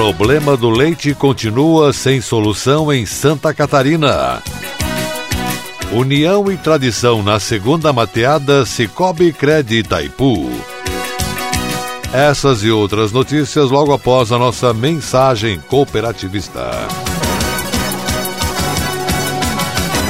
Problema do leite continua sem solução em Santa Catarina. União e tradição na segunda mateada Cicobi Cred Itaipu. Essas e outras notícias logo após a nossa mensagem cooperativista.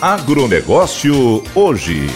Agronegócio hoje.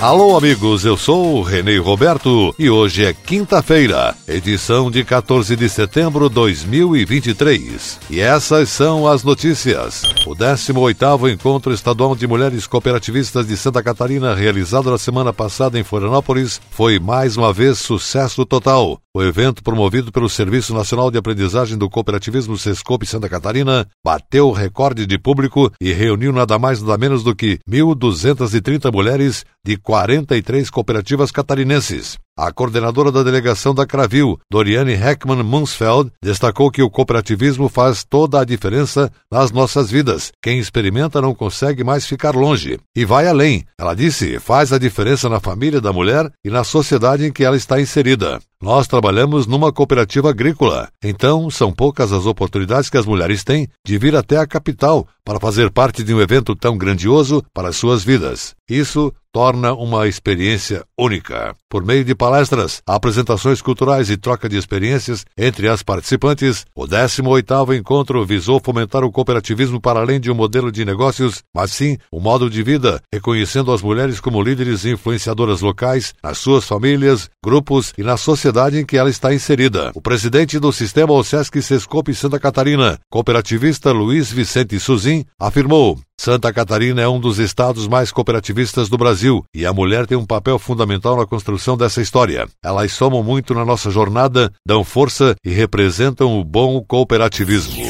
Alô, amigos, eu sou o Renê Roberto e hoje é quinta-feira, edição de 14 de setembro de 2023. E essas são as notícias. O 18º Encontro Estadual de Mulheres Cooperativistas de Santa Catarina, realizado na semana passada em Florianópolis, foi mais uma vez sucesso total. O evento, promovido pelo Serviço Nacional de Aprendizagem do Cooperativismo Sescope Santa Catarina, bateu recorde de público e reuniu nada mais nada menos do que 1.230 mulheres de 43 cooperativas catarinenses. A coordenadora da delegação da Cravil, Doriane Heckman Munsfeld, destacou que o cooperativismo faz toda a diferença nas nossas vidas. Quem experimenta não consegue mais ficar longe. E vai além. Ela disse, faz a diferença na família da mulher e na sociedade em que ela está inserida. Nós trabalhamos numa cooperativa agrícola, então são poucas as oportunidades que as mulheres têm de vir até a capital para fazer parte de um evento tão grandioso para suas vidas. Isso torna uma experiência única. Por meio de palestras, apresentações culturais e troca de experiências entre as participantes, o 18º encontro visou fomentar o cooperativismo para além de um modelo de negócios, mas sim um modo de vida, reconhecendo as mulheres como líderes e influenciadoras locais, nas suas famílias, grupos e na sociedade em que ela está inserida. O presidente do sistema OSESC Sescope Santa Catarina, cooperativista Luiz Vicente Suzin, afirmou Santa Catarina é um dos estados mais cooperativistas do Brasil e a mulher tem um papel fundamental na construção dessa história. Elas somam muito na nossa jornada, dão força e representam o bom cooperativismo.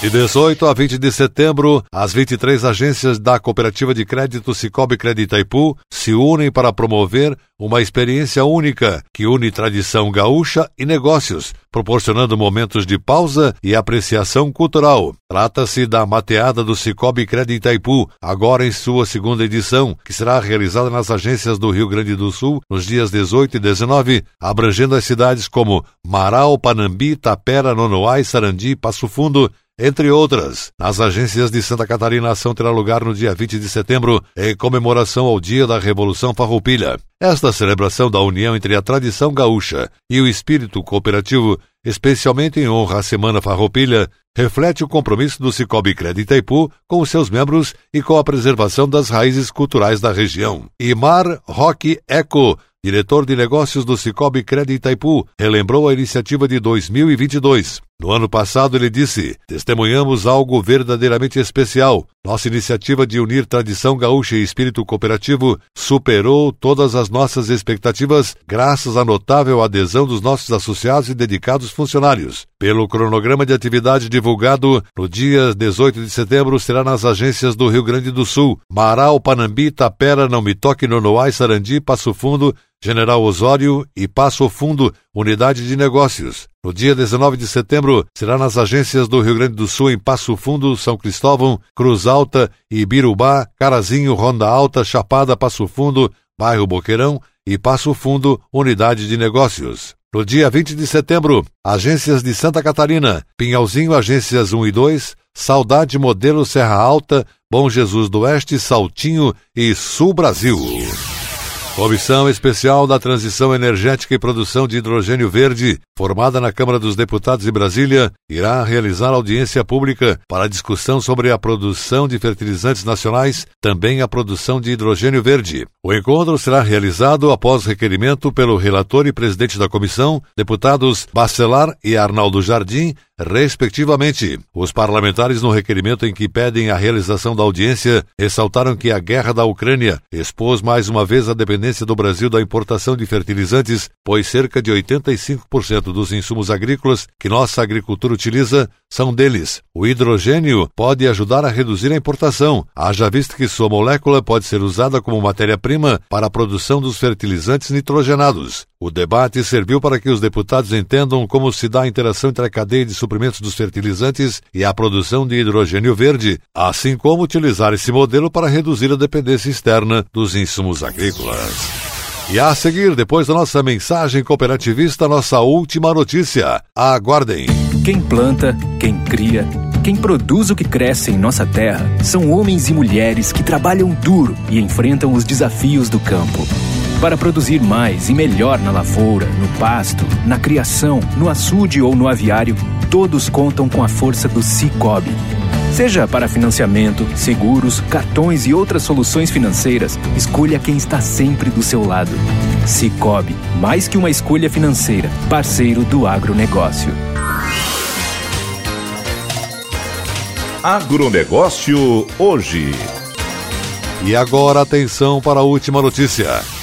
De 18 a 20 de setembro, as 23 agências da Cooperativa de Crédito Cicobi Crédito Itaipu se unem para promover uma experiência única que une tradição gaúcha e negócios, proporcionando momentos de pausa e apreciação cultural. Trata-se da Mateada do Cicobi Crédito Itaipu, agora em sua segunda edição, que será realizada nas agências do Rio Grande do Sul nos dias 18 e 19, abrangendo as cidades como Marau, Panambi, Tapera, Nonoai, Sarandi, Passo Fundo, entre outras. Nas agências de Santa Catarina, a ação terá lugar no dia 20 de setembro, em comemoração ao Dia da Revolução Farroupilha. Esta celebração da união entre a tradição gaúcha e o espírito cooperativo, especialmente em honra à Semana Farroupilha, reflete o compromisso do Cicobi Crédito Itaipu com seus membros e com a preservação das raízes culturais da região. Imar Roque Eco diretor de negócios do Cicobi Crédito Itaipu, relembrou a iniciativa de 2022. No ano passado, ele disse: Testemunhamos algo verdadeiramente especial. Nossa iniciativa de unir tradição gaúcha e espírito cooperativo superou todas as nossas expectativas, graças à notável adesão dos nossos associados e dedicados funcionários. Pelo cronograma de atividade divulgado, no dia 18 de setembro será nas agências do Rio Grande do Sul, Marau, Panambi, Tapera, Não Me Toque, Nonoai, Sarandi, Passo Fundo, General Osório e Passo Fundo, unidade de negócios. No dia 19 de setembro, será nas agências do Rio Grande do Sul, em Passo Fundo, São Cristóvão, Cruz Alta, Ibirubá, Carazinho, Ronda Alta, Chapada, Passo Fundo, Bairro Boqueirão e Passo Fundo, unidade de negócios. No dia 20 de setembro, agências de Santa Catarina, Pinhalzinho, agências 1 e 2, Saudade Modelo Serra Alta, Bom Jesus do Oeste, Saltinho e Sul Brasil. Comissão Especial da Transição Energética e Produção de Hidrogênio Verde, formada na Câmara dos Deputados de Brasília, irá realizar audiência pública para discussão sobre a produção de fertilizantes nacionais, também a produção de hidrogênio verde. O encontro será realizado após requerimento pelo relator e presidente da comissão, deputados Bacelar e Arnaldo Jardim, respectivamente. Os parlamentares, no requerimento em que pedem a realização da audiência, ressaltaram que a guerra da Ucrânia expôs mais uma vez a dependência do Brasil da importação de fertilizantes, pois cerca de 85% dos insumos agrícolas que nossa agricultura utiliza são deles. O hidrogênio pode ajudar a reduzir a importação, haja visto que sua molécula pode ser usada como matéria-prima para a produção dos fertilizantes nitrogenados. O debate serviu para que os deputados entendam como se dá a interação entre a cadeia de suprimentos dos fertilizantes e a produção de hidrogênio verde, assim como utilizar esse modelo para reduzir a dependência externa dos insumos agrícolas. E a seguir, depois da nossa mensagem cooperativista, nossa última notícia. Aguardem. Quem planta, quem cria, quem produz o que cresce em nossa terra são homens e mulheres que trabalham duro e enfrentam os desafios do campo. Para produzir mais e melhor na lavoura, no pasto, na criação, no açude ou no aviário, todos contam com a força do Cicobi Seja para financiamento, seguros, cartões e outras soluções financeiras, escolha quem está sempre do seu lado. Cicobi, mais que uma escolha financeira, parceiro do agronegócio. Agronegócio hoje. E agora atenção para a última notícia.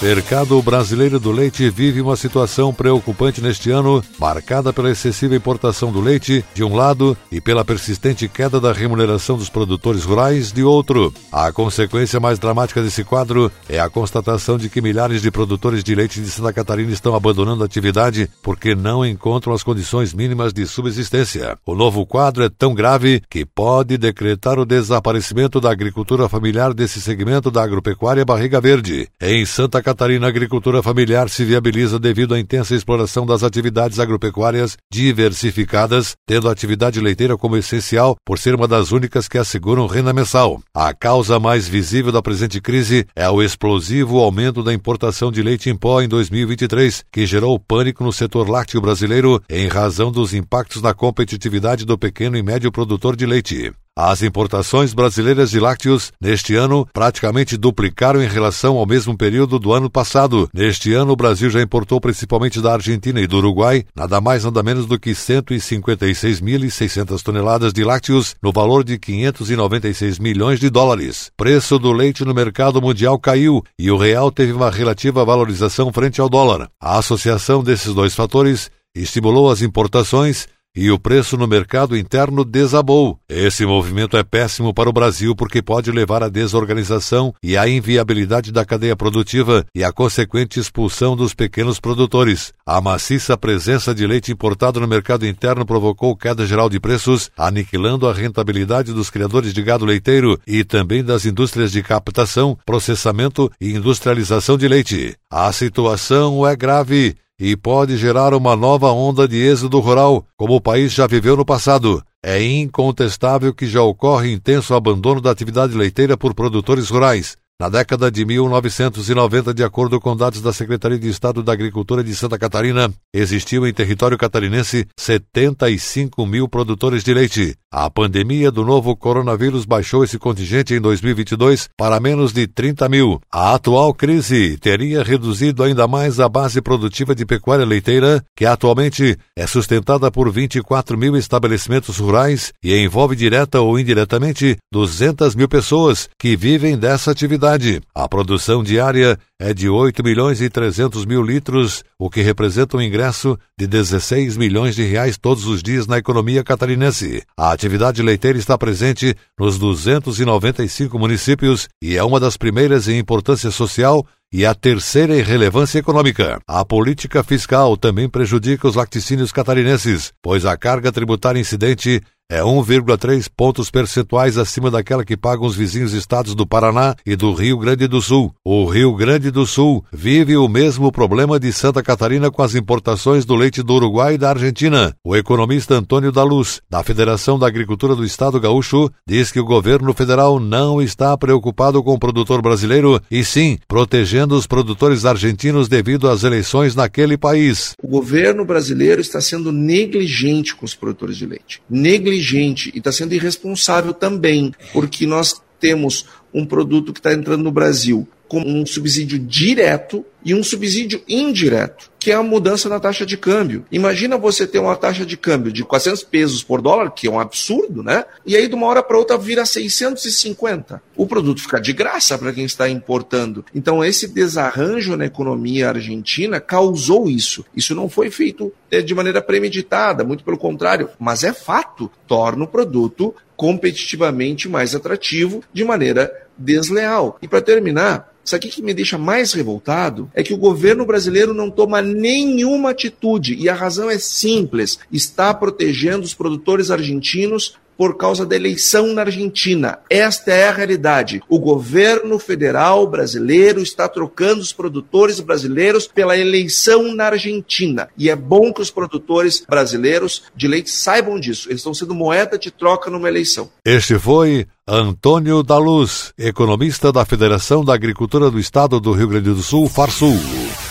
Mercado brasileiro do leite vive uma situação preocupante neste ano, marcada pela excessiva importação do leite, de um lado, e pela persistente queda da remuneração dos produtores rurais, de outro. A consequência mais dramática desse quadro é a constatação de que milhares de produtores de leite de Santa Catarina estão abandonando a atividade porque não encontram as condições mínimas de subsistência. O novo quadro é tão grave que pode decretar o desaparecimento da agricultura familiar desse segmento da agropecuária Barriga Verde. Em Santa Catarina, a agricultura familiar se viabiliza devido à intensa exploração das atividades agropecuárias diversificadas, tendo a atividade leiteira como essencial por ser uma das únicas que asseguram renda mensal. A causa mais visível da presente crise é o explosivo aumento da importação de leite em pó em 2023, que gerou pânico no setor lácteo brasileiro em razão dos impactos na competitividade do pequeno e médio produtor de leite. As importações brasileiras de lácteos neste ano praticamente duplicaram em relação ao mesmo período do ano passado. Neste ano, o Brasil já importou principalmente da Argentina e do Uruguai nada mais nada menos do que 156.600 toneladas de lácteos no valor de 596 milhões de dólares. Preço do leite no mercado mundial caiu e o real teve uma relativa valorização frente ao dólar. A associação desses dois fatores estimulou as importações e o preço no mercado interno desabou. Esse movimento é péssimo para o Brasil porque pode levar à desorganização e à inviabilidade da cadeia produtiva e à consequente expulsão dos pequenos produtores. A maciça presença de leite importado no mercado interno provocou queda geral de preços, aniquilando a rentabilidade dos criadores de gado leiteiro e também das indústrias de captação, processamento e industrialização de leite. A situação é grave e pode gerar uma nova onda de êxodo rural, como o país já viveu no passado. É incontestável que já ocorre intenso abandono da atividade leiteira por produtores rurais. Na década de 1990, de acordo com dados da Secretaria de Estado da Agricultura de Santa Catarina, existiam em território catarinense 75 mil produtores de leite. A pandemia do novo coronavírus baixou esse contingente em 2022 para menos de 30 mil. A atual crise teria reduzido ainda mais a base produtiva de pecuária leiteira, que atualmente é sustentada por 24 mil estabelecimentos rurais e envolve direta ou indiretamente 200 mil pessoas que vivem dessa atividade atividade. A produção diária é de 8 milhões e 300 mil litros, o que representa um ingresso de 16 milhões de reais todos os dias na economia catarinense. A atividade leiteira está presente nos 295 municípios e é uma das primeiras em importância social e a terceira em relevância econômica. A política fiscal também prejudica os lacticínios catarinenses, pois a carga tributária incidente é 1,3 pontos percentuais acima daquela que pagam os vizinhos estados do Paraná e do Rio Grande do Sul. O Rio Grande do Sul vive o mesmo problema de Santa Catarina com as importações do leite do Uruguai e da Argentina. O economista Antônio da Luz, da Federação da Agricultura do Estado Gaúcho, diz que o governo federal não está preocupado com o produtor brasileiro e sim protegendo os produtores argentinos devido às eleições naquele país. O governo brasileiro está sendo negligente com os produtores de leite. Negligente negligente e está sendo irresponsável também, porque nós temos um produto que está entrando no Brasil com um subsídio direto e um subsídio indireto, que é a mudança na taxa de câmbio. Imagina você ter uma taxa de câmbio de 400 pesos por dólar, que é um absurdo, né? E aí de uma hora para outra vira 650. O produto fica de graça para quem está importando. Então esse desarranjo na economia argentina causou isso. Isso não foi feito é, de maneira premeditada, muito pelo contrário, mas é fato, torna o produto competitivamente mais atrativo de maneira desleal. E para terminar, isso aqui que me deixa mais revoltado é que o governo brasileiro não toma nenhuma atitude e a razão é simples: está protegendo os produtores argentinos por causa da eleição na Argentina. Esta é a realidade. O governo federal brasileiro está trocando os produtores brasileiros pela eleição na Argentina. E é bom que os produtores brasileiros de leite saibam disso. Eles estão sendo moeda de troca numa eleição. Este foi Antônio da Luz, economista da Federação da Agricultura do Estado do Rio Grande do Sul, Farsul.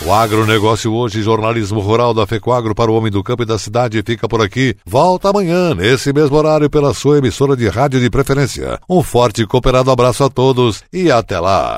O agronegócio hoje, jornalismo rural da FECOAGRO para o homem do campo e da cidade fica por aqui. Volta amanhã, nesse mesmo horário, pela sua emissora de rádio de preferência. Um forte e cooperado abraço a todos e até lá.